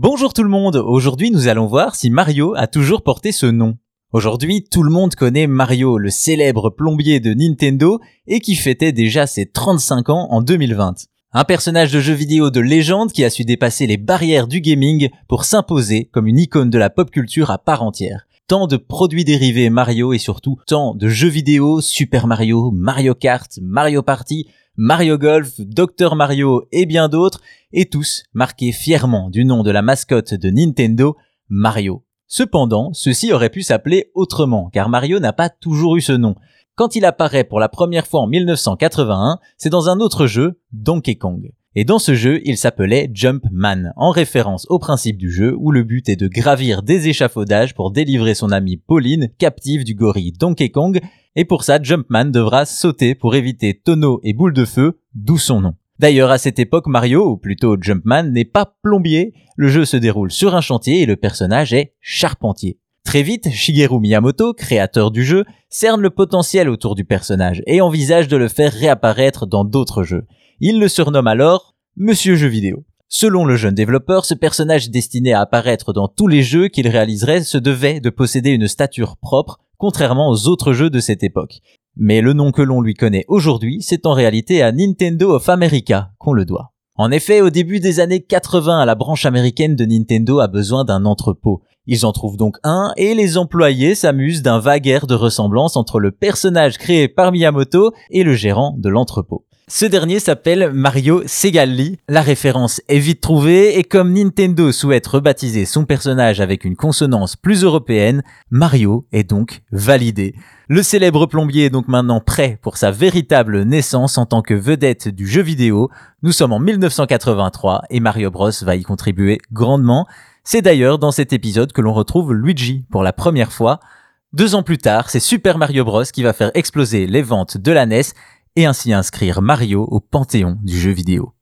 Bonjour tout le monde, aujourd'hui nous allons voir si Mario a toujours porté ce nom. Aujourd'hui, tout le monde connaît Mario, le célèbre plombier de Nintendo et qui fêtait déjà ses 35 ans en 2020. Un personnage de jeu vidéo de légende qui a su dépasser les barrières du gaming pour s'imposer comme une icône de la pop culture à part entière. Tant de produits dérivés Mario et surtout tant de jeux vidéo, Super Mario, Mario Kart, Mario Party, Mario Golf, Dr Mario et bien d'autres, et tous marqués fièrement du nom de la mascotte de Nintendo, Mario. Cependant, ceci aurait pu s'appeler autrement, car Mario n'a pas toujours eu ce nom. Quand il apparaît pour la première fois en 1981, c'est dans un autre jeu, Donkey Kong. Et dans ce jeu, il s'appelait Jumpman, en référence au principe du jeu où le but est de gravir des échafaudages pour délivrer son amie Pauline, captive du gorille Donkey Kong, et pour ça, Jumpman devra sauter pour éviter tonneaux et boules de feu, d'où son nom. D'ailleurs, à cette époque, Mario, ou plutôt Jumpman, n'est pas plombier, le jeu se déroule sur un chantier et le personnage est charpentier. Très vite, Shigeru Miyamoto, créateur du jeu, cerne le potentiel autour du personnage et envisage de le faire réapparaître dans d'autres jeux. Il le surnomme alors Monsieur Jeu vidéo. Selon le jeune développeur, ce personnage destiné à apparaître dans tous les jeux qu'il réaliserait se devait de posséder une stature propre, contrairement aux autres jeux de cette époque. Mais le nom que l'on lui connaît aujourd'hui, c'est en réalité à Nintendo of America qu'on le doit. En effet, au début des années 80, la branche américaine de Nintendo a besoin d'un entrepôt. Ils en trouvent donc un et les employés s'amusent d'un vague air de ressemblance entre le personnage créé par Miyamoto et le gérant de l'entrepôt. Ce dernier s'appelle Mario Segalli. La référence est vite trouvée et comme Nintendo souhaite rebaptiser son personnage avec une consonance plus européenne, Mario est donc validé. Le célèbre plombier est donc maintenant prêt pour sa véritable naissance en tant que vedette du jeu vidéo. Nous sommes en 1983 et Mario Bros va y contribuer grandement. C'est d'ailleurs dans cet épisode que l'on retrouve Luigi pour la première fois. Deux ans plus tard, c'est Super Mario Bros qui va faire exploser les ventes de la NES et ainsi inscrire Mario au panthéon du jeu vidéo.